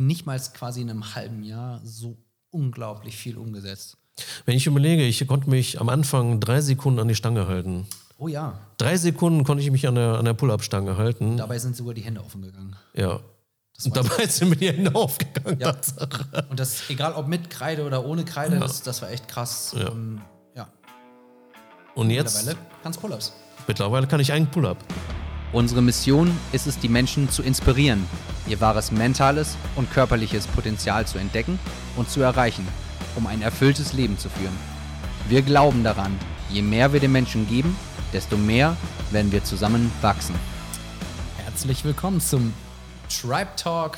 nicht mal quasi in einem halben Jahr so unglaublich viel umgesetzt. Wenn ich überlege, ich konnte mich am Anfang drei Sekunden an die Stange halten. Oh ja. Drei Sekunden konnte ich mich an der, an der Pull-Up-Stange halten. Dabei sind sogar die Hände offen gegangen. Ja. Und dabei sind mir die Hände aufgegangen. Ja. Und das, egal ob mit Kreide oder ohne Kreide, Ja. das, das war echt krass. Ja. Und, ja. Und jetzt, Mittlerweile kannst Pull-Ups. mittlerweile kann ich einen Pull-Up. Unsere Mission ist es, die Menschen zu inspirieren, ihr wahres mentales und körperliches Potenzial zu entdecken und zu erreichen, um ein erfülltes Leben zu führen. Wir glauben daran, je mehr wir den Menschen geben, desto mehr werden wir zusammen wachsen. Herzlich willkommen zum Tribe Talk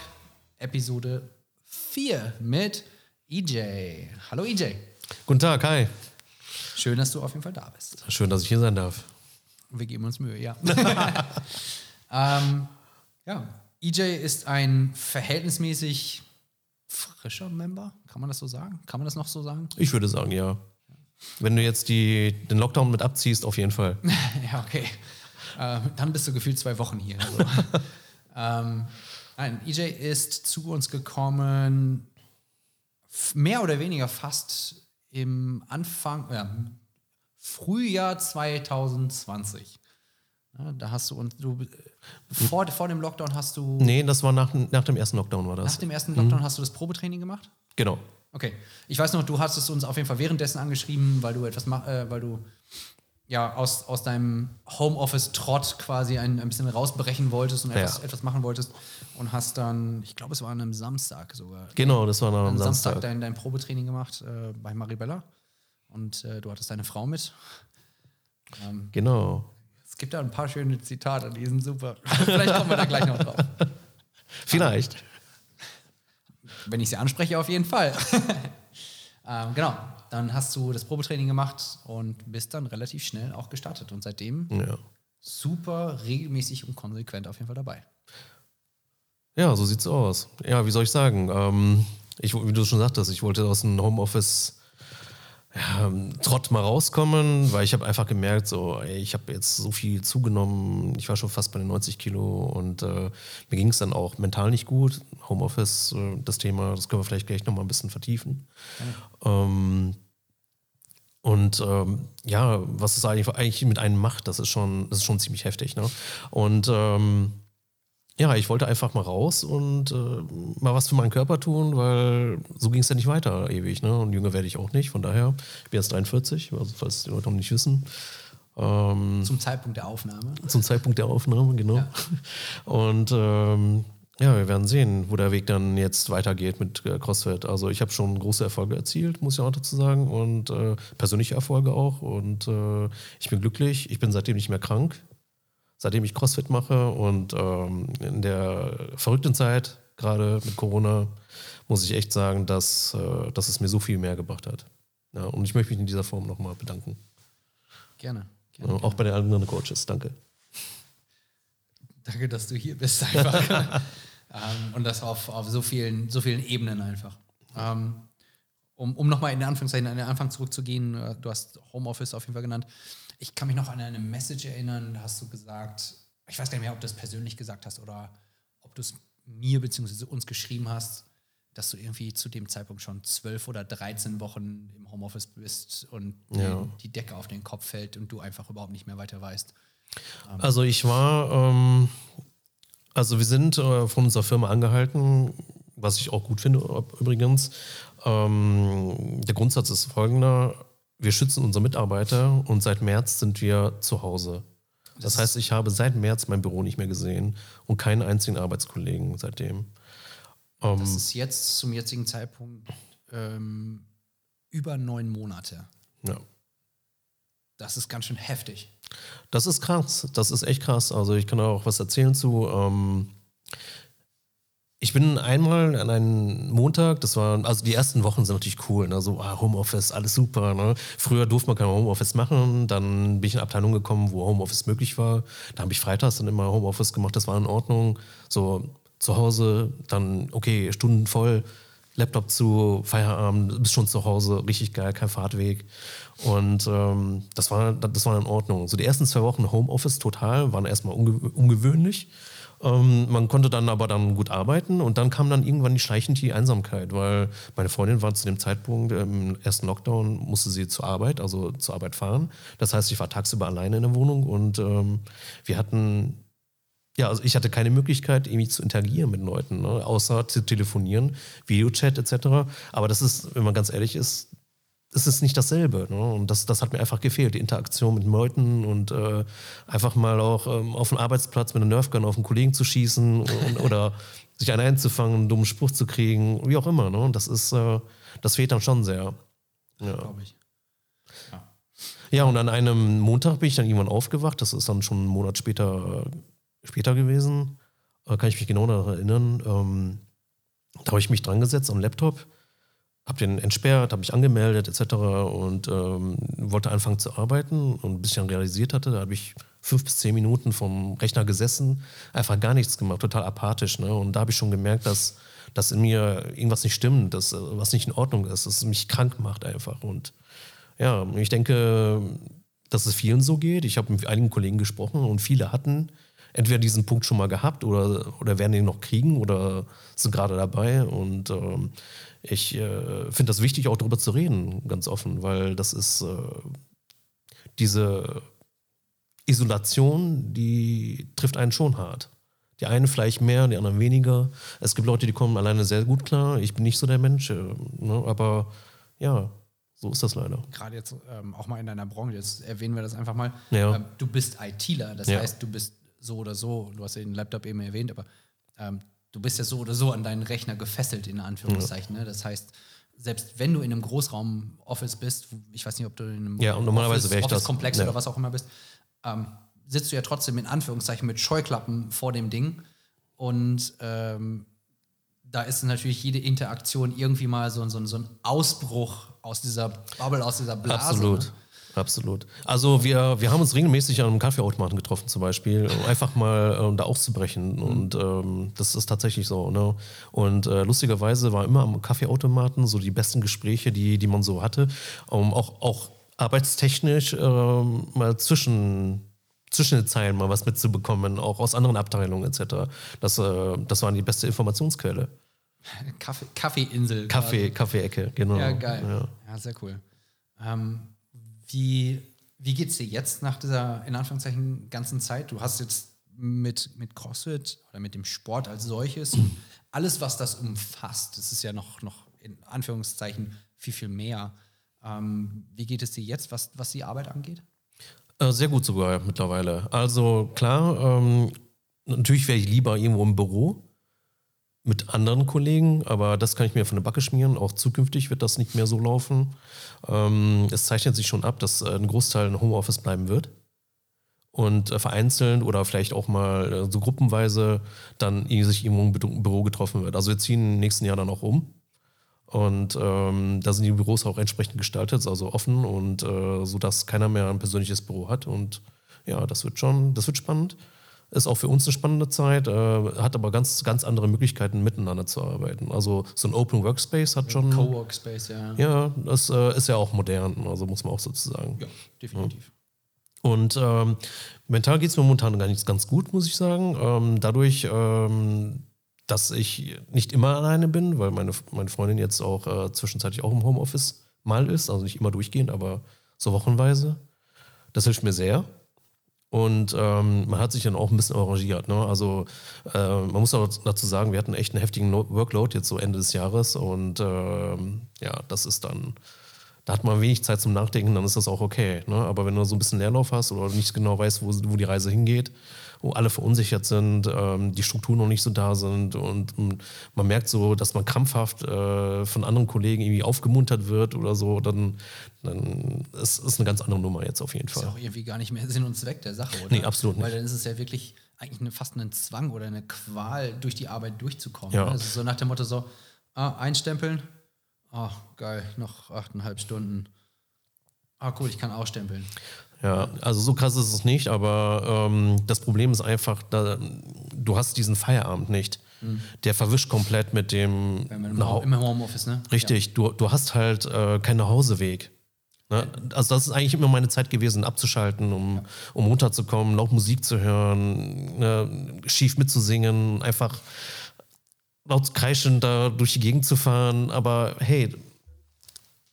Episode 4 mit EJ. Hallo EJ. Guten Tag, hi. Schön, dass du auf jeden Fall da bist. Schön, dass ich hier sein darf. Wir geben uns Mühe, ja. ähm, ja, EJ ist ein verhältnismäßig frischer Member. Kann man das so sagen? Kann man das noch so sagen? Ich würde sagen, ja. Wenn du jetzt die, den Lockdown mit abziehst, auf jeden Fall. ja, okay. Ähm, dann bist du gefühlt zwei Wochen hier. Also. ähm, nein, EJ ist zu uns gekommen, mehr oder weniger fast im Anfang, ja, Frühjahr 2020. Ja, da hast du uns, du, vor, vor dem Lockdown hast du, Nee, das war nach, nach dem ersten Lockdown, war nach das. dem ersten Lockdown hast du das Probetraining gemacht? Genau. Okay. Ich weiß noch, du hast es uns auf jeden Fall währenddessen angeschrieben, weil du etwas mach, äh, weil du ja aus, aus deinem Homeoffice-Trott quasi ein, ein bisschen rausbrechen wolltest und etwas, Ja. etwas machen wolltest und hast dann, ich glaube, es war an einem Samstag sogar. Genau, das war dann Am am Samstag, Samstag. dein, dein Probetraining gemacht äh, bei Maribella und äh, du hattest deine Frau mit. Genau. Es gibt da ein paar schöne Zitate, die sind super. Vielleicht kommen wir da gleich noch drauf. Vielleicht. Wenn ich sie anspreche, auf jeden Fall. ähm, genau, dann hast du das Probetraining gemacht und bist dann relativ schnell auch gestartet. Und seitdem Ja. super regelmäßig und konsequent auf jeden Fall dabei. Ja, so sieht's aus. Ja, wie soll ich sagen? Ähm, ich, wie du schon sagtest, ich wollte aus dem Homeoffice ja, Trott mal rauskommen, weil ich habe einfach gemerkt, so, ey, ich habe jetzt so viel zugenommen. Ich war schon fast bei den 90 Kilo und äh, mir ging es dann auch mental nicht gut. Homeoffice, äh, das Thema, das können wir vielleicht gleich nochmal ein bisschen vertiefen. Ähm, und ähm, ja, was es eigentlich, eigentlich mit einem macht, das ist schon, das ist schon ziemlich heftig. Ne? Und ähm, ja, ich wollte einfach mal raus und äh, mal was für meinen Körper tun, weil so ging es ja nicht weiter ewig. Ne? Und jünger werde ich auch nicht. Von daher, ich bin jetzt 43, also falls die Leute noch nicht wissen. Ähm, Zum Zeitpunkt der Aufnahme. zum Zeitpunkt der Aufnahme, genau. Ja. Und ähm, ja, wir werden sehen, wo der Weg dann jetzt weitergeht mit äh, CrossFit. Also ich habe schon große Erfolge erzielt, muss ich auch dazu sagen, und äh, persönliche Erfolge auch. Und äh, ich bin glücklich. Ich bin seitdem nicht mehr krank, seitdem ich CrossFit mache. Und ähm, in der verrückten Zeit, gerade mit Corona, muss ich echt sagen, dass, äh, dass es mir so viel mehr gebracht hat. Ja, und ich möchte mich in dieser Form nochmal bedanken. Gerne. Ja, gerne. auch bei den anderen Coaches. Danke. Danke, dass du hier bist einfach. ähm, und das auf, auf so, vielen, so vielen Ebenen einfach. Ähm, um um nochmal in den Anfangszeichen an den Anfang zurückzugehen, äh, du hast Homeoffice auf jeden Fall genannt. Ich kann mich noch an eine Message erinnern, da hast du gesagt, ich weiß gar nicht mehr, ob du das persönlich gesagt hast oder ob du es mir bzw. uns geschrieben hast, dass du irgendwie zu dem Zeitpunkt schon zwölf oder 13 Wochen im Homeoffice bist und Ja. die Decke auf den Kopf fällt und du einfach überhaupt nicht mehr weiter weißt. Also ich war, ähm, also wir sind äh, von unserer Firma angehalten, was ich auch gut finde übrigens. Ähm, der Grundsatz ist folgender, wir schützen unsere Mitarbeiter und seit März sind wir zu Hause. Das heißt, ich habe seit März mein Büro nicht mehr gesehen und keinen einzigen Arbeitskollegen seitdem. Ähm, Das ist jetzt zum jetzigen Zeitpunkt ähm, über neun Monate. ja. Das ist ganz schön heftig. Das ist krass, das ist echt krass. Also ich kann auch was erzählen zu. Ähm, ich bin einmal an einem Montag, das war, also die ersten Wochen sind natürlich cool, ne? so ah, Homeoffice, alles super. Ne? Früher durfte man kein Homeoffice machen, dann bin ich in Abteilung gekommen, wo Homeoffice möglich war. Da habe ich freitags dann immer Homeoffice gemacht, das war in Ordnung. So zu Hause, dann okay, Stunden voll, Laptop zu, Feierabend, bist schon zu Hause, richtig geil, kein Fahrtweg. Und ähm, das, war, das war in Ordnung. So die ersten zwei Wochen Homeoffice total waren erstmal unge ungewöhnlich. Ähm, man konnte dann aber dann gut arbeiten und dann kam dann irgendwann die schleichend die Einsamkeit, weil meine Freundin war zu dem Zeitpunkt im ersten Lockdown, musste sie zur Arbeit, also zur Arbeit fahren. Das heißt, ich war tagsüber alleine in der Wohnung und ähm, wir hatten ja, also ich hatte keine Möglichkeit, irgendwie zu interagieren mit Leuten, ne? außer zu telefonieren, Videochat etc. Aber das ist, wenn man ganz ehrlich ist, es ist nicht dasselbe. Ne? Und das, das hat mir einfach gefehlt, die Interaktion mit Leuten und äh, einfach mal auch ähm, auf dem Arbeitsplatz mit einer Nerfgun auf einen Kollegen zu schießen und, oder sich einen einzufangen, einen dummen Spruch zu kriegen, wie auch immer. Ne? Und das ist, äh, das fehlt dann schon sehr. Ja. Glaube ich. Ja. ja, und an einem Montag bin ich dann irgendwann aufgewacht, das ist dann schon einen Monat später, äh, später gewesen, äh, kann ich mich genau daran erinnern. Ähm, da habe ich mich dran gesetzt am Laptop habe den entsperrt, habe mich angemeldet etc. und ähm, wollte anfangen zu arbeiten und bis ich dann realisiert hatte, da habe ich fünf bis zehn Minuten vom Rechner gesessen, einfach gar nichts gemacht, total apathisch. Ne? Und da habe ich schon gemerkt, dass, dass in mir irgendwas nicht stimmt, dass was nicht in Ordnung ist, dass es mich krank macht einfach. Und ja, ich denke, dass es vielen so geht. Ich habe mit einigen Kollegen gesprochen und viele hatten entweder diesen Punkt schon mal gehabt oder, oder werden ihn noch kriegen oder sind gerade dabei. Und ähm, ich äh, finde das wichtig, auch darüber zu reden, ganz offen, weil das ist äh, diese Isolation, die trifft einen schon hart. Die einen vielleicht mehr, die anderen weniger. Es gibt Leute, die kommen alleine sehr gut klar. Ich bin nicht so der Mensch. Äh, ne? Aber ja, so ist das leider. Gerade jetzt ähm, auch mal in deiner Branche, jetzt erwähnen wir das einfach mal. Ja. Ähm, du bist ITler, das ja. heißt, du bist so oder so, du hast ja den Laptop eben erwähnt, aber ähm, du bist ja so oder so an deinen Rechner gefesselt, in Anführungszeichen. Ne? Das heißt, selbst wenn du in einem Großraum-Office bist, ich weiß nicht, ob du in einem ja, Office, Office Komplex ja. oder was auch immer bist, ähm, sitzt du ja trotzdem in Anführungszeichen mit Scheuklappen vor dem Ding. Und ähm, da ist natürlich jede Interaktion irgendwie mal so, so, so ein Ausbruch aus dieser Bubble, aus dieser Blase. Absolut. Ne? Absolut. Also wir, wir haben uns regelmäßig an einem Kaffeeautomaten getroffen zum Beispiel, um einfach mal ähm, da auszubrechen. Mhm. Und ähm, das ist tatsächlich so. Ne? Und äh, lustigerweise war immer am Kaffeeautomaten so die besten Gespräche, die, die man so hatte, um auch, auch arbeitstechnisch äh, mal zwischen zwischen den Zeilen mal was mitzubekommen, auch aus anderen Abteilungen etc. Das, äh, das war die beste Informationsquelle. Kaffee, Kaffeeinsel. Kaffee, Kaffeeecke, genau. Ja, geil. Ja, ja sehr cool. Ähm, wie, wie geht es dir jetzt nach dieser, in Anführungszeichen, ganzen Zeit? Du hast jetzt mit, mit CrossFit oder mit dem Sport als solches alles, was das umfasst, das ist ja noch, noch in Anführungszeichen viel, viel mehr. Ähm, wie geht es dir jetzt, was, was die Arbeit angeht? Äh, sehr gut sogar mittlerweile. Also klar, ähm, natürlich wäre ich lieber irgendwo im Büro mit anderen Kollegen, aber das kann ich mir von der Backe schmieren. Auch zukünftig wird das nicht mehr so laufen. Ähm, es zeichnet sich schon ab, dass äh, ein Großteil in Homeoffice bleiben wird. Und äh, vereinzelt oder vielleicht auch mal äh, so gruppenweise dann sich irgendwo im Büro getroffen wird. Also wir ziehen im nächsten Jahr dann auch um. Und ähm, da sind die Büros auch entsprechend gestaltet, also offen und äh, so, dass keiner mehr ein persönliches Büro hat. Und ja, das wird schon, das wird spannend. Ist auch für uns eine spannende Zeit, äh, hat aber ganz, ganz andere Möglichkeiten, miteinander zu arbeiten. Also so ein Open Workspace hat schon. Co-Workspace, ja. Ja, das äh, ist ja auch modern, also muss man auch sozusagen. Ja, definitiv. Ja. Und ähm, mental geht es mir momentan gar nicht ganz gut, muss ich sagen. Ähm, dadurch, ähm, dass ich nicht immer alleine bin, weil meine, meine Freundin jetzt auch äh, zwischenzeitlich auch im Homeoffice mal ist, also nicht immer durchgehend, aber so wochenweise. Das hilft mir sehr. Und ähm, man hat sich dann auch ein bisschen arrangiert. Ne? Also äh, man muss auch dazu sagen, wir hatten echt einen heftigen Workload jetzt so Ende des Jahres. Und ähm, ja, das ist dann, da hat man wenig Zeit zum Nachdenken, dann ist das auch okay. Ne? Aber wenn du so ein bisschen Leerlauf hast oder nicht genau weißt, wo, wo die Reise hingeht, wo alle verunsichert sind, ähm, die Strukturen noch nicht so da sind und, und man merkt so, dass man krampfhaft äh, von anderen Kollegen irgendwie aufgemuntert wird oder so, dann, dann ist es eine ganz andere Nummer jetzt auf jeden Fall. Das ist auch irgendwie gar nicht mehr Sinn und Zweck der Sache, oder? Nee, absolut nicht. Weil dann ist es ja wirklich eigentlich eine, fast ein Zwang oder eine Qual, durch die Arbeit durchzukommen. Ja. Also so nach dem Motto so, ah, einstempeln, ah, geil, noch achteinhalb Stunden. Ah, cool, ich kann ausstempeln. Ja, also so krass ist es nicht, aber ähm, das Problem ist einfach, da, du hast diesen Feierabend nicht. Mhm. Der verwischt komplett mit dem. Im, Im Homeoffice, ne? Richtig, ja. du, du hast halt äh, keinen Nachhauseweg. Ne? Also das ist eigentlich immer meine Zeit gewesen, abzuschalten, um, ja. um runterzukommen, laut Musik zu hören, ne, schief mitzusingen, einfach laut kreischend da durch die Gegend zu fahren. Aber hey,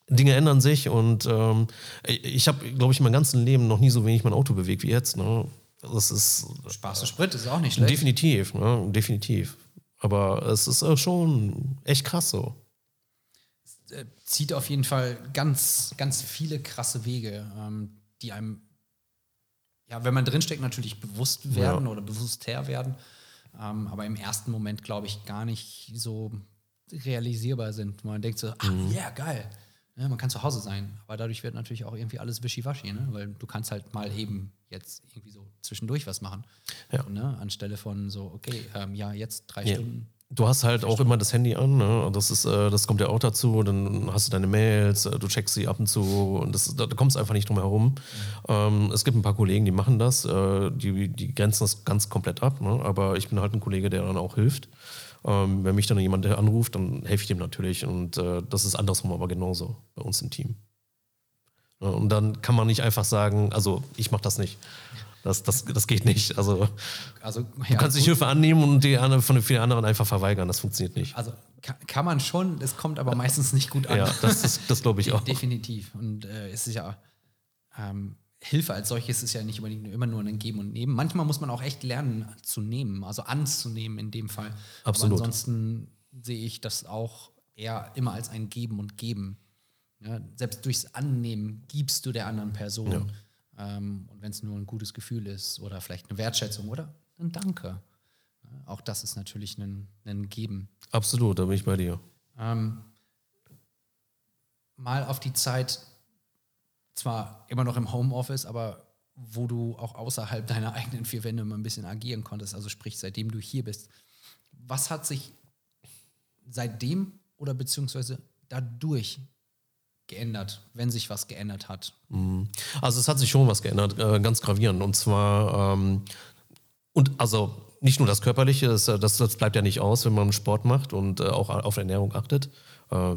Dinge ändern sich und ähm, ich habe, glaube ich, mein ganzes Leben noch nie so wenig mein Auto bewegt wie jetzt. Ne? Das ist Spaß und Sprit ist auch nicht schlecht. Definitiv, ne? definitiv. Aber es ist schon echt krass so. Es äh, zieht auf jeden Fall ganz, ganz viele krasse Wege, ähm, die einem, ja, wenn man drinsteckt, natürlich bewusst werden ja. oder bewusster werden. Ähm, aber im ersten Moment, glaube ich, gar nicht so realisierbar sind. Man denkt so, ah, mhm. ja, yeah, geil ja, man kann zu Hause sein, aber dadurch wird natürlich auch irgendwie alles wischiwaschi, ne? weil du kannst halt mal eben jetzt irgendwie so zwischendurch was machen. Ja. Ne? Anstelle von so, okay, ähm, ja, jetzt drei ja. Stunden. Du hast halt auch immer das Handy an, ne? das, ist, äh, das kommt ja auch dazu, dann hast du deine Mails, äh, du checkst sie ab und zu und das, da, kommst du einfach nicht drum herum. Ähm, es gibt ein paar Kollegen, die machen das, äh, die, die grenzen das ganz komplett ab, ne? aber ich bin halt ein Kollege, der dann auch hilft. Ähm, wenn mich dann jemand anruft, dann helfe ich dem natürlich. Und das ist andersrum aber genauso bei uns im Team. Ja, und dann kann man nicht einfach sagen, also ich mache das nicht. Das, das, das geht nicht. Also, also ja, du kannst dich Hilfe annehmen und die andere, von den vielen anderen einfach verweigern. Das funktioniert nicht. Also kann, kann man schon, es kommt aber meistens nicht gut an. Ja, das, das glaube ich auch. Definitiv. Und äh, es ist ja ähm, Hilfe als solches ist ja nicht unbedingt immer nur ein Geben und Nehmen. Manchmal muss man auch echt lernen zu nehmen, also anzunehmen in dem Fall. Absolut. Aber ansonsten sehe ich das auch eher immer als ein Geben und Geben. Ja, selbst durchs Annehmen gibst du der anderen Person. Ja. Ähm, und wenn es nur ein gutes Gefühl ist oder vielleicht eine Wertschätzung oder ein Danke. Auch das ist natürlich ein, ein Geben. Absolut, da bin ich bei dir. Ähm, mal auf die Zeit zwar immer noch im Homeoffice, aber wo du auch außerhalb deiner eigenen vier Wände mal ein bisschen agieren konntest, also sprich, seitdem du hier bist. Was hat sich seitdem oder beziehungsweise dadurch geändert, wenn sich was geändert hat? Mhm. Also es hat sich schon was geändert, äh, ganz gravierend. Und zwar, ähm, und also nicht nur das Körperliche, das, das, das, bleibt ja nicht aus, wenn man Sport macht und äh, auch auf Ernährung achtet. Äh,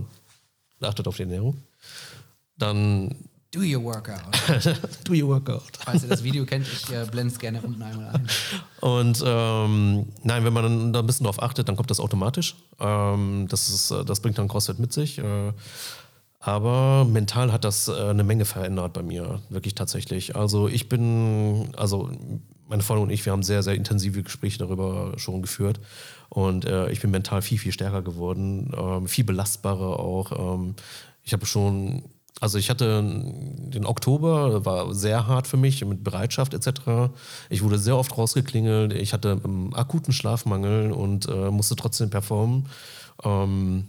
achtet auf die Ernährung. Dann Do your workout. Do your workout. Falls ihr das Video kennt, ich äh, blende es gerne unten einmal ein. Und ähm, nein, wenn man da ein bisschen drauf achtet, dann kommt das automatisch. Ähm, das, ist, äh, das bringt dann CrossFit mit sich. Äh, aber mental hat das äh, eine Menge verändert bei mir, wirklich tatsächlich. Also ich bin, also meine Freundin und ich, wir haben sehr, sehr intensive Gespräche darüber schon geführt. Und äh, ich bin mental viel, viel stärker geworden, ähm, viel belastbarer auch. Ähm, ich habe schon also ich hatte den Oktober, war sehr hart für mich mit Bereitschaft etc. Ich wurde sehr oft rausgeklingelt, ich hatte einen akuten Schlafmangel und äh, musste trotzdem performen. Ähm,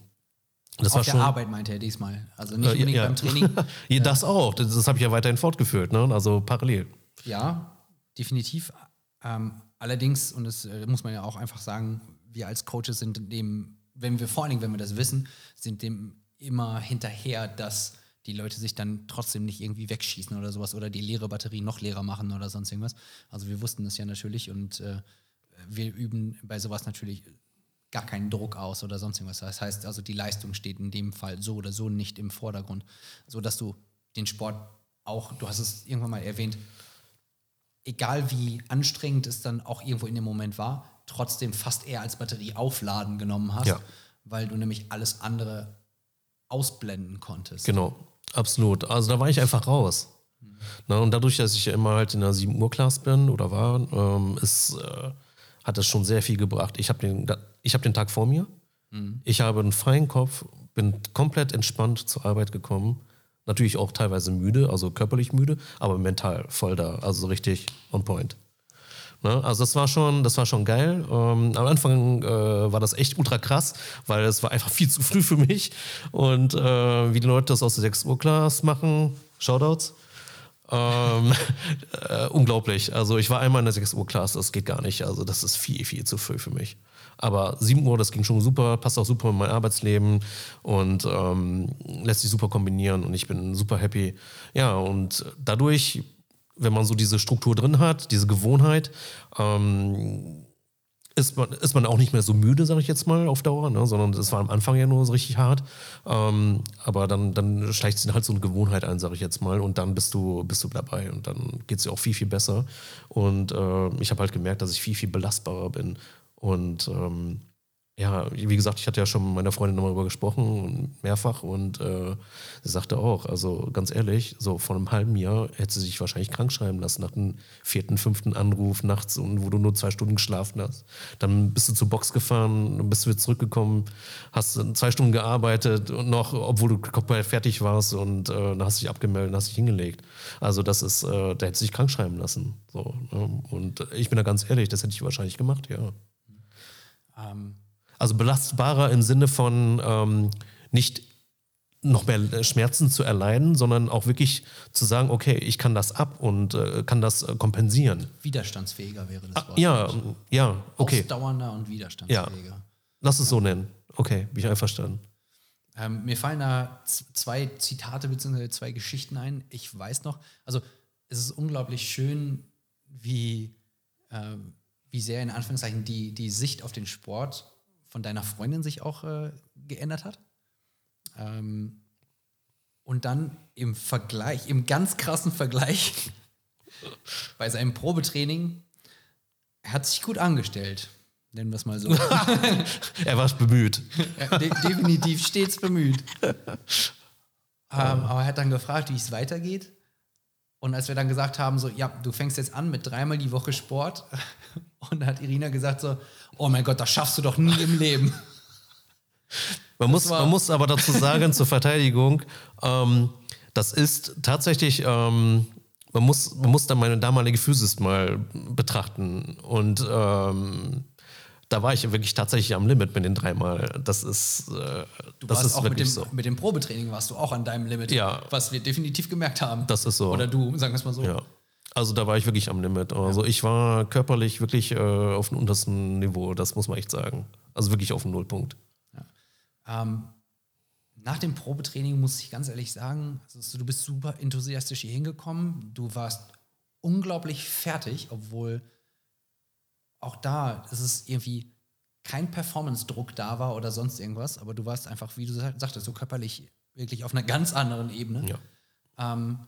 das Auf war der schon, Arbeit meinte er diesmal, also nicht äh, unbedingt ja, beim Training. ja, das auch, das, das habe ich ja weiterhin fortgeführt, ne? also parallel. Ja, definitiv. Ähm, allerdings, und das äh, muss man ja auch einfach sagen, wir als Coaches sind dem, wenn wir vor allen Dingen, wenn wir das wissen, sind dem immer hinterher, dass die Leute sich dann trotzdem nicht irgendwie wegschießen oder sowas oder die leere Batterie noch leerer machen oder sonst irgendwas. Also wir wussten das ja natürlich und äh, wir üben bei sowas natürlich gar keinen Druck aus oder sonst irgendwas. Das heißt also, die Leistung steht in dem Fall so oder so nicht im Vordergrund, so dass du den Sport auch, du hast es irgendwann mal erwähnt, egal wie anstrengend es dann auch irgendwo in dem Moment war, trotzdem fast eher als Batterie aufladen genommen hast, ja. weil du nämlich alles andere ausblenden konntest. Genau. Absolut. Also da war ich einfach raus. Mhm. Na, und dadurch, dass ich ja immer halt in der 7 Uhr Class bin oder war, ähm, ist, äh, hat das schon sehr viel gebracht. Ich habe den, hab den Tag vor mir. Mhm. Ich habe einen freien Kopf, bin komplett entspannt zur Arbeit gekommen. Natürlich auch teilweise müde, also körperlich müde, aber mental voll da, also richtig on point. Ne? Also das war schon, das war schon geil. Ähm, am Anfang äh, war das echt ultra krass, weil es war einfach viel zu früh für mich. Und äh, wie die Leute das aus der 6 Uhr Class machen, Shoutouts. Ähm, äh, unglaublich. Also ich war einmal in der 6 Uhr Class, das geht gar nicht. Also das ist viel, viel zu früh für mich. Aber 7 Uhr, das ging schon super, passt auch super in mein Arbeitsleben und ähm, lässt sich super kombinieren und ich bin super happy. Ja, und dadurch wenn man so diese Struktur drin hat, diese Gewohnheit, ähm, ist man, ist man auch nicht mehr so müde, sage ich jetzt mal, auf Dauer, ne? sondern es war am Anfang ja nur so richtig hart. Ähm, aber dann, dann schleicht sich halt so eine Gewohnheit ein, sage ich jetzt mal, und dann bist du, bist du dabei und dann geht es dir auch viel, viel besser. Und äh, ich habe halt gemerkt, dass ich viel, viel belastbarer bin. Und ähm, ja, wie gesagt, ich hatte ja schon mit meiner Freundin darüber gesprochen, mehrfach, und äh, sie sagte auch, also ganz ehrlich, so vor einem halben Jahr hätte sie sich wahrscheinlich krank schreiben lassen nach dem vierten, fünften Anruf nachts und wo du nur zwei Stunden geschlafen hast. Dann bist du zur Box gefahren, bist wieder zurückgekommen, hast zwei Stunden gearbeitet und noch, obwohl du komplett fertig warst und äh, dann hast du dich abgemeldet und hast dich hingelegt. Also das ist, äh, da hätte sie sich krank schreiben lassen. So, ne? Und ich bin da ganz ehrlich, das hätte ich wahrscheinlich gemacht, ja. Ähm, also belastbarer im Sinne von ähm, nicht noch mehr Schmerzen zu erleiden, sondern auch wirklich zu sagen, okay, ich kann das ab und äh, kann das äh, kompensieren. widerstandsfähiger wäre das Ah, Wort. ja, ja, okay. Ausdauernder und widerstandsfähiger. Lass es so nennen. Okay, bin ich einverstanden. Ähm, mir fallen da zwei Zitate bzw. zwei Geschichten ein. Ich weiß noch, also es ist unglaublich schön, wie, ähm, wie sehr in Anführungszeichen die, die Sicht auf den Sport von deiner Freundin sich auch äh, geändert hat. Ähm, und dann im Vergleich, im ganz krassen Vergleich bei seinem Probetraining, er hat sich gut angestellt, nennen wir es mal so. Er war bemüht. De definitiv stets bemüht. Ähm, aber er hat dann gefragt, wie es weitergeht. Und als wir dann gesagt haben, so, ja, du fängst jetzt an mit dreimal die Woche Sport. Und da hat Irina gesagt so, oh mein Gott, das schaffst du doch nie im Leben. Man muss, man muss aber dazu sagen, zur Verteidigung, ähm, das ist tatsächlich, ähm, man, muss, man muss da meine damalige Physis mal betrachten. Und ähm, da war ich wirklich tatsächlich am Limit mit den dreimal. Das ist, äh, Du das warst ist auch mit dem, wirklich so. mit dem Probetraining warst du auch an deinem Limit, Ja. was wir definitiv gemerkt haben. Das ist so. Oder du, sagen wir es mal so. Ja. Also da war ich wirklich am Limit. Also ich war körperlich wirklich äh, auf dem untersten Niveau, das muss man echt sagen. Also wirklich auf dem Nullpunkt. Ähm, nach dem Probetraining muss ich ganz ehrlich sagen, also du bist super enthusiastisch hier hingekommen. Du warst unglaublich fertig, obwohl auch da ist es irgendwie kein Performance-Druck da war oder sonst irgendwas, aber du warst einfach, wie du sa- sagtest, so körperlich wirklich auf einer ganz anderen Ebene. Ja. Ähm,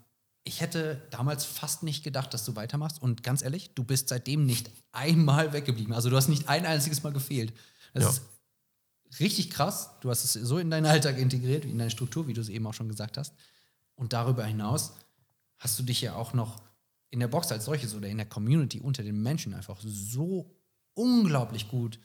ich hätte damals fast nicht gedacht, dass du weitermachst. Und ganz ehrlich, du bist seitdem nicht einmal weggeblieben. Also du hast nicht ein einziges Mal gefehlt. Das Ja. ist richtig krass. Du hast es so in deinen Alltag integriert, in deine Struktur, wie du es eben auch schon gesagt hast. Und darüber hinaus hast du dich ja auch noch in der Box als solches oder in der Community unter den Menschen einfach so unglaublich gut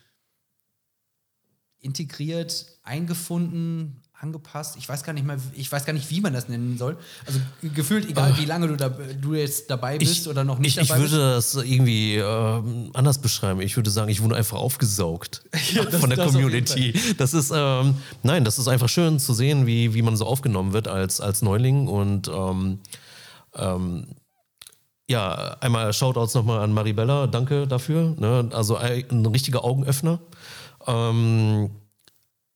integriert, eingefunden, angepasst. Ich weiß gar nicht mal, ich weiß gar nicht, wie man das nennen soll. Also ge- gefühlt, egal wie lange du, da, du jetzt dabei bist oder noch nicht ich, ich dabei würde das irgendwie ähm, anders beschreiben. Ich würde sagen, ich wurde einfach aufgesaugt das- von der das Community. Das ist, ähm, nein, das ist einfach schön zu sehen, wie, wie man so aufgenommen wird als, als Neuling. Und ähm, ähm, ja, einmal Shoutouts nochmal an Maribella, danke dafür. Ne? Also ein, richtiger Augenöffner. Ähm,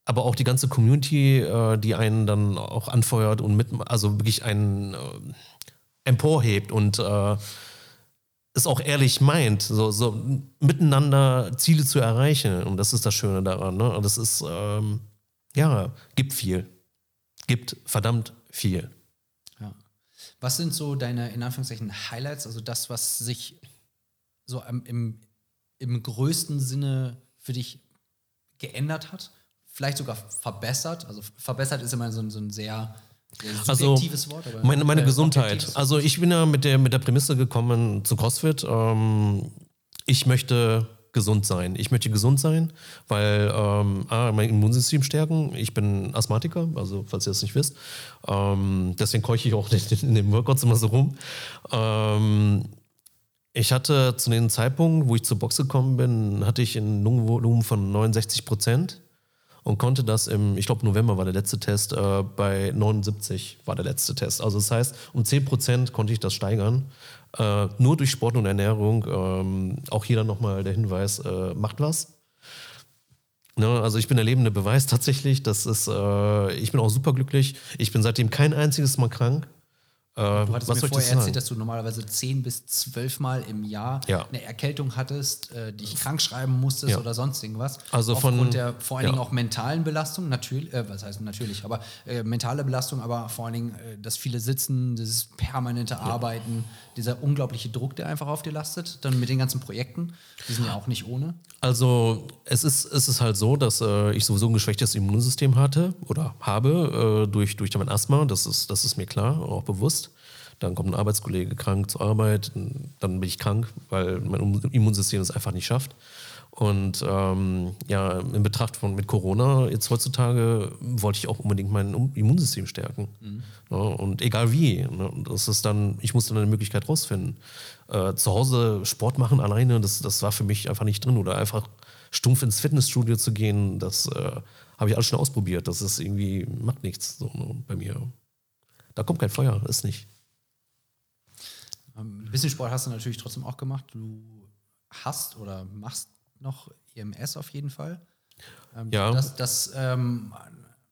aber auch die ganze Community, äh, die einen dann auch anfeuert und mit, also wirklich einen äh, emporhebt und äh, es auch ehrlich meint, so, so miteinander Ziele zu erreichen. Und das ist das Schöne daran. Ne? Und das ist, ähm, ja, gibt viel. Gibt verdammt viel. Was sind so deine, in Anführungszeichen, Highlights, also das, was sich so im, im größten Sinne für dich geändert hat? Vielleicht sogar verbessert? Also verbessert ist immer so ein, so ein sehr, Also Wort. Meine, meine äh, Gesundheit. Also ich bin ja mit der, mit der Prämisse gekommen zu CrossFit. Ähm, ich möchte gesund sein. Ich möchte gesund sein, weil ähm, A, mein Immunsystem stärken. Ich bin Asthmatiker, also falls ihr das nicht wisst. Ähm, deswegen keuche ich auch in, den Workouts immer so rum. Ähm, ich hatte zu dem Zeitpunkt, wo ich zur Box gekommen bin, hatte ich ein Lungenvolumen von 69 Prozent und konnte das im, ich glaube November war der letzte Test, äh, bei 79 war der letzte Test. Also das heißt, um 10 Prozent konnte ich das steigern. Äh, nur durch Sport und Ernährung. Ähm, auch hier dann nochmal der Hinweis, äh, macht was. Ne, also ich bin der lebende Beweis tatsächlich. Das ist, äh, ich bin auch superglücklich. Ich bin seitdem kein einziges Mal krank. Äh, Du hattest was mir vorher sagen? erzählt, dass du normalerweise 10 bis 12 Mal im Jahr Ja. eine Erkältung hattest, äh, dich krank schreiben musstest Ja. oder sonst irgendwas. Also von- Aufgrund der vor allen ja. Dingen auch mentalen Belastung, natürlich, äh, was heißt natürlich, aber äh, mentale Belastung, aber vor allen Dingen äh, das viele Sitzen, das permanente Arbeiten, dieser unglaubliche Druck, der einfach auf dir lastet, dann mit den ganzen Projekten, die sind ja auch nicht ohne. Also es ist, es ist halt so, dass äh, ich sowieso ein geschwächtes Immunsystem hatte oder habe durch, durch mein Asthma, das ist, das ist mir klar, auch bewusst. Dann kommt ein Arbeitskollege krank zur Arbeit, dann bin ich krank, weil mein Immun- Immunsystem es einfach nicht schafft. Und ähm, ja, in Betracht von mit Corona jetzt heutzutage wollte ich auch unbedingt mein Immunsystem stärken. Ja, und egal wie. Ne, das ist dann, ich musste dann eine Möglichkeit rausfinden. Äh, zu Hause Sport machen alleine, das, das war für mich einfach nicht drin. Oder einfach stumpf ins Fitnessstudio zu gehen, das äh, habe ich alles schon ausprobiert. Das ist irgendwie, macht nichts so, ne, bei mir. Da kommt kein Feuer, ist nicht. Ähm, Ein bisschen Sport hast du natürlich trotzdem auch gemacht. Du hast oder machst noch EMS auf jeden Fall. Ähm, Ja. Das, das ähm,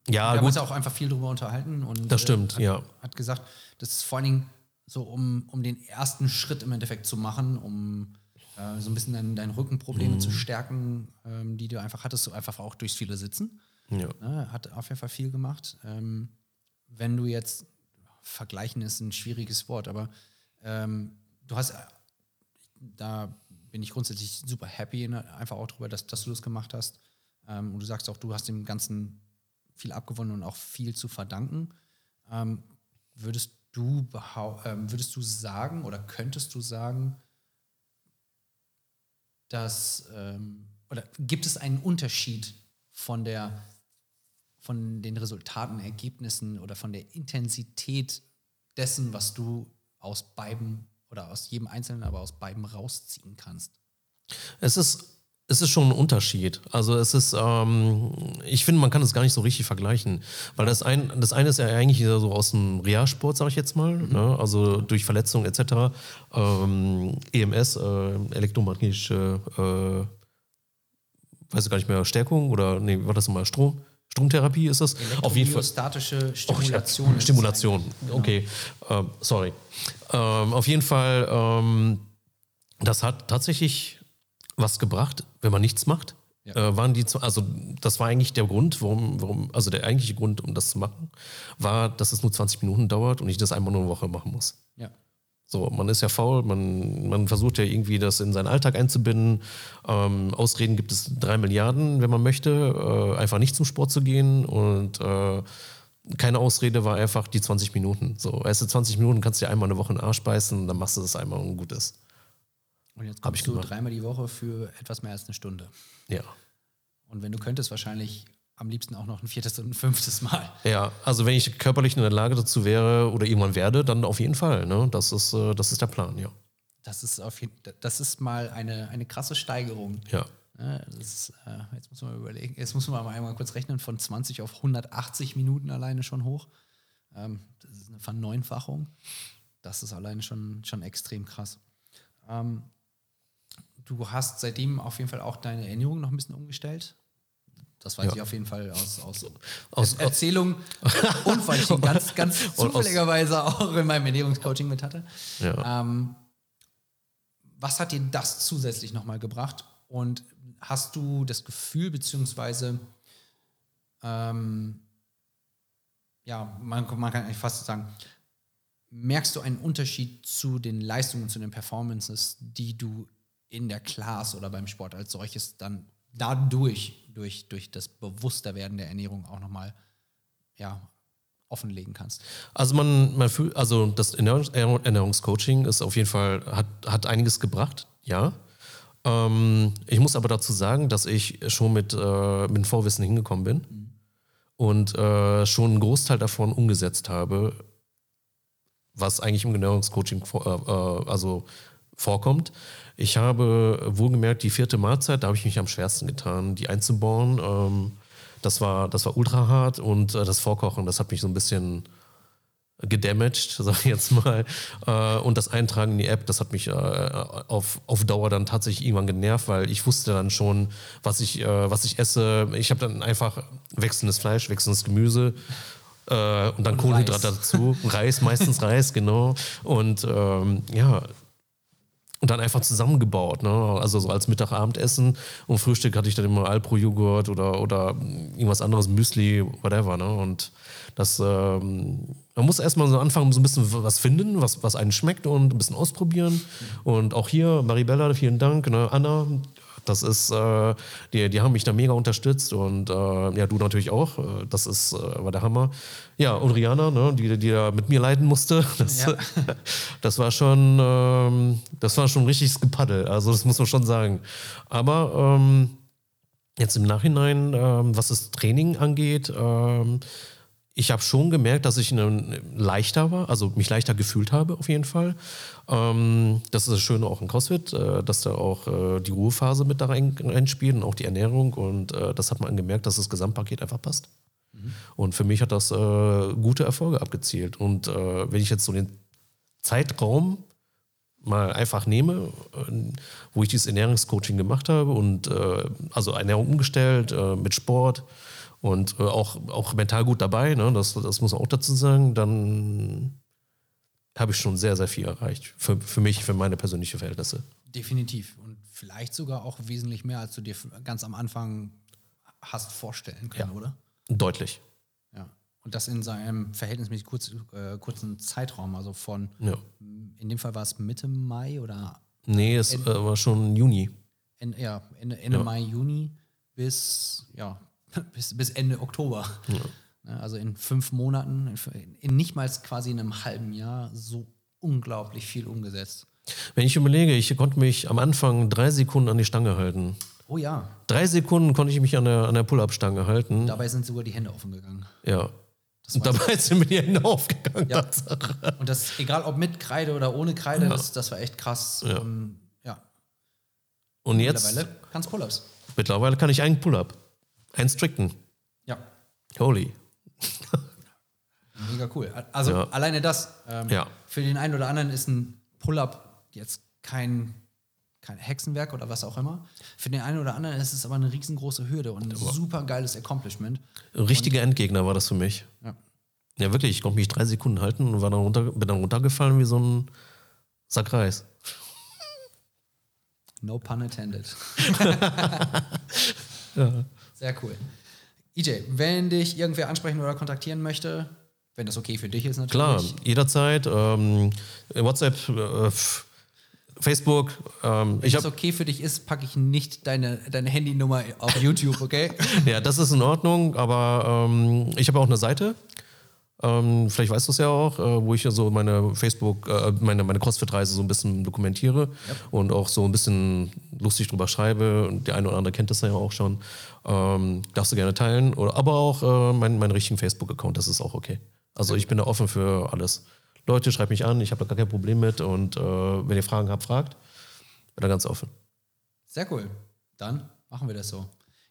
Ja, wir haben gut. uns auch einfach viel drüber unterhalten und Das stimmt, hat, ja. hat gesagt, das ist vor allen Dingen so, um, um den ersten Schritt im Endeffekt zu machen, um äh, so ein bisschen dein, deine Rückenprobleme Mhm. zu stärken, ähm, die du einfach hattest, so einfach auch durchs viele Sitzen. Ja. Ne, hat auf jeden Fall viel gemacht. Ähm, wenn du jetzt, vergleichen ist ein schwieriges Wort, aber ähm, du hast, da bin ich grundsätzlich super happy einfach auch darüber, dass, dass du das gemacht hast. Ähm, und du sagst auch, du hast dem Ganzen viel abgewonnen und auch viel zu verdanken. Ähm, würdest du ähm, würdest du sagen oder könntest du sagen, dass ähm, oder gibt es einen Unterschied von der von den Resultaten, Ergebnissen oder von der Intensität dessen, was du aus beiden oder aus jedem Einzelnen, aber aus beiden rausziehen kannst? Es ist, es ist schon ein Unterschied. Also es ist, ähm, ich finde, man kann es gar nicht so richtig vergleichen. Weil das, ein, das eine ist ja eigentlich so aus dem Realsport, sage ich jetzt mal, ne? also durch Verletzungen etc. Ähm, EMS, äh, elektromagnetische, äh, weiß ich gar nicht mehr, Stärkung oder, nee, war das nochmal Strom? Stromtherapie ist das? Auf jeden Fall. Statische Oh, Stimulation. ist Stimulation, eigentlich. okay. Ähm, sorry. Ähm, auf jeden Fall, ähm, das hat tatsächlich was gebracht, wenn man nichts macht. Ja. Äh, waren die, also das war eigentlich der Grund, warum, warum, also der eigentliche Grund, um das zu machen, war, dass es nur 20 Minuten dauert und ich das einmal nur eine Woche machen muss. Ja. So, man ist ja faul, man, man versucht ja irgendwie das in seinen Alltag einzubinden. Ähm, Ausreden gibt es drei Milliarden, wenn man möchte, äh, einfach nicht zum Sport zu gehen. Und äh, keine Ausrede war einfach die 20 Minuten. So, erste 20 Minuten kannst du dir einmal eine Woche in den Arsch beißen, dann machst du das einmal und gut ist. Und jetzt Hab ich kommst du gemacht. dreimal die Woche für etwas mehr als eine Stunde. Ja. Und wenn du könntest, wahrscheinlich am liebsten auch noch ein viertes und ein fünftes Mal. Ja, also wenn ich körperlich in der Lage dazu wäre oder irgendwann werde, dann auf jeden Fall. Ne? Das, ist, äh, das ist der Plan, ja. Das ist auf jeden, das ist mal eine, eine krasse Steigerung. Ja. Das ist, äh, jetzt muss man mal überlegen, jetzt muss man mal einmal kurz rechnen, von 20 auf 180 Minuten alleine schon hoch. Ähm, das ist eine Verneunfachung. Das ist alleine schon, schon extrem krass. Ähm, du hast seitdem auf jeden Fall auch deine Ernährung noch ein bisschen umgestellt. Das weiß Ja. ich auf jeden Fall aus, aus, Aus- Er- Erzählung und weil ich ihn ganz, ganz zufälligerweise auch in meinem Ernährungscoaching mit hatte. Ja. Ähm, was hat dir das zusätzlich nochmal gebracht? Und hast du das Gefühl, beziehungsweise, ähm, ja, man, man kann eigentlich fast sagen, merkst du einen Unterschied zu den Leistungen, zu den Performances, die du in der Class oder beim Sport als solches dann dadurch, durch, durch das Bewussterwerden der Ernährung auch nochmal ja, offenlegen kannst? Also man, man fühlt, also das Ernährungs Ernährungscoaching ist auf jeden Fall, hat, hat einiges gebracht, ja. Ähm, ich muss aber dazu sagen, dass ich schon mit, äh, mit Vorwissen hingekommen bin und äh, schon einen Großteil davon umgesetzt habe, was eigentlich im Ernährungscoaching äh, äh, also vorkommt. Ich habe wohlgemerkt die vierte Mahlzeit, da habe ich mich am schwersten getan, die einzubauen. Ähm, das war, das war ultra hart und äh, das Vorkochen, das hat mich so ein bisschen gedamaged, sag ich jetzt mal. Äh, und das Eintragen in die App, das hat mich äh, auf, auf Dauer dann tatsächlich irgendwann genervt, weil ich wusste dann schon, was ich, äh, was ich esse. Ich habe dann einfach wechselndes Fleisch, wechselndes Gemüse. Äh, und dann Und Kohlenhydrate dazu. Reis, meistens Reis, genau. Und ähm, ja, und dann einfach zusammengebaut. Ne? Also so als Mittag-Abendessen und Frühstück hatte ich dann immer Alpro-Joghurt oder, oder irgendwas anderes, Müsli, whatever. Ne? Und das, ähm, man muss erstmal so anfangen, so ein bisschen was finden, was, was einen schmeckt und ein bisschen ausprobieren. Und auch hier, Maribella, vielen Dank, ne? Anna, das ist, äh, die, die haben mich da mega unterstützt und äh, ja, du natürlich auch. Äh, Das ist, äh, war der Hammer. Ja, und Rihanna, ne, die, die da mit mir leiden musste. Das, Ja. das war schon, ähm, das war schon richtiges Gepaddel. Also das muss man schon sagen. Aber ähm, jetzt im Nachhinein, ähm, was das Training angeht, ähm, ich habe schon gemerkt, dass ich leichter war, also mich leichter gefühlt habe auf jeden Fall. Ähm, das ist das Schöne auch in CrossFit, äh, dass da auch äh, die Ruhephase mit da rein, reinspielt und auch die Ernährung. Und äh, das hat man gemerkt, dass das Gesamtpaket einfach passt. Und für mich hat das äh, gute Erfolge abgezielt. Und äh, wenn ich jetzt so den Zeitraum mal einfach nehme, äh, wo ich dieses Ernährungscoaching gemacht habe und also Ernährung umgestellt mit Sport und äh, auch, auch mental gut dabei, ne? das, das muss man auch dazu sagen, dann habe ich schon sehr, sehr viel erreicht. Für, für mich, für meine persönlichen Verhältnisse. Definitiv. Und vielleicht sogar auch wesentlich mehr, als du dir ganz am Anfang hast vorstellen können, Ja. oder? Deutlich. Ja. Und das in seinem verhältnismäßig kurz, äh, kurzen Zeitraum, also von, Ja. in dem Fall war es Mitte Mai oder Nee, es äh, war schon Juni. Ende, ja, Ende, Ende Ja. Mai, Juni bis, ja, bis, bis Ende Oktober. Ja, Also in fünf Monaten, in, in nicht mal quasi einem halben Jahr, so unglaublich viel umgesetzt. Wenn ich überlege, ich konnte mich am Anfang drei Sekunden an die Stange halten. Oh ja, Drei Sekunden konnte ich mich an der, an der Pull-Up-Stange halten. dabei sind sogar die Hände offen gegangen. Ja. Und dabei sind mir die Hände aufgegangen. Ja. Und das, egal ob mit Kreide oder ohne Kreide, das, das war echt krass. Ja. Und ja, Und jetzt, mittlerweile kannst Pull-ups. mittlerweile kann ich einen Pull-Up. Einen strikten. Ja, Holy. mega cool. Also Ja. alleine das. Ähm, Ja. Für den einen oder anderen ist ein Pull-up jetzt kein, kein Hexenwerk oder was auch immer. Für den einen oder anderen ist es aber eine riesengroße Hürde und ein super geiles Accomplishment. Ein richtiger Endgegner war das für mich. Ja. Ja, wirklich. Ich konnte mich drei Sekunden halten und war dann runter, bin dann runtergefallen wie so ein Sack Reis. No pun intended. Sehr cool. EJ, wenn dich irgendwer ansprechen oder kontaktieren möchte, wenn das okay für dich ist natürlich. Klar, jederzeit. Ähm, WhatsApp, äh, Facebook. Ähm, Wenn das okay für dich ist, packe ich nicht deine, deine Handynummer auf YouTube, okay? Ja, das ist in Ordnung, aber ähm, ich habe auch eine Seite. Ähm, vielleicht weißt du es ja auch, äh, wo ich ja so meine Facebook, äh, meine, meine CrossFit-Reise so ein bisschen dokumentiere und auch so ein bisschen lustig drüber schreibe. Und der eine oder andere kennt das ja auch schon. Ähm, darfst du gerne teilen. Oder, aber auch äh, meinen meinen richtigen Facebook-Account, das ist auch okay. Also ich bin da offen für alles. Leute, schreibt mich an, ich habe da gar kein Problem mit. Und äh, wenn ihr Fragen habt, fragt. Bin da ganz offen. Sehr cool. Dann machen wir das so.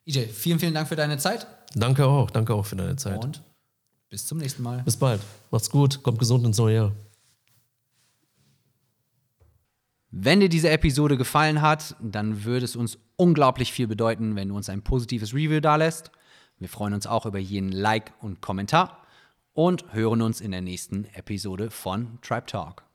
EJ, vielen, vielen Dank für deine Zeit Danke auch, danke auch für deine Zeit. und bis zum nächsten Mal. Bis bald. Macht's gut. Kommt gesund ins neue Jahr. Wenn dir diese Episode gefallen hat, dann würde es uns unglaublich viel bedeuten, wenn du uns ein positives Review dalässt. Wir freuen uns auch über jeden Like und Kommentar und hören uns in der nächsten Episode von Tribe Talk.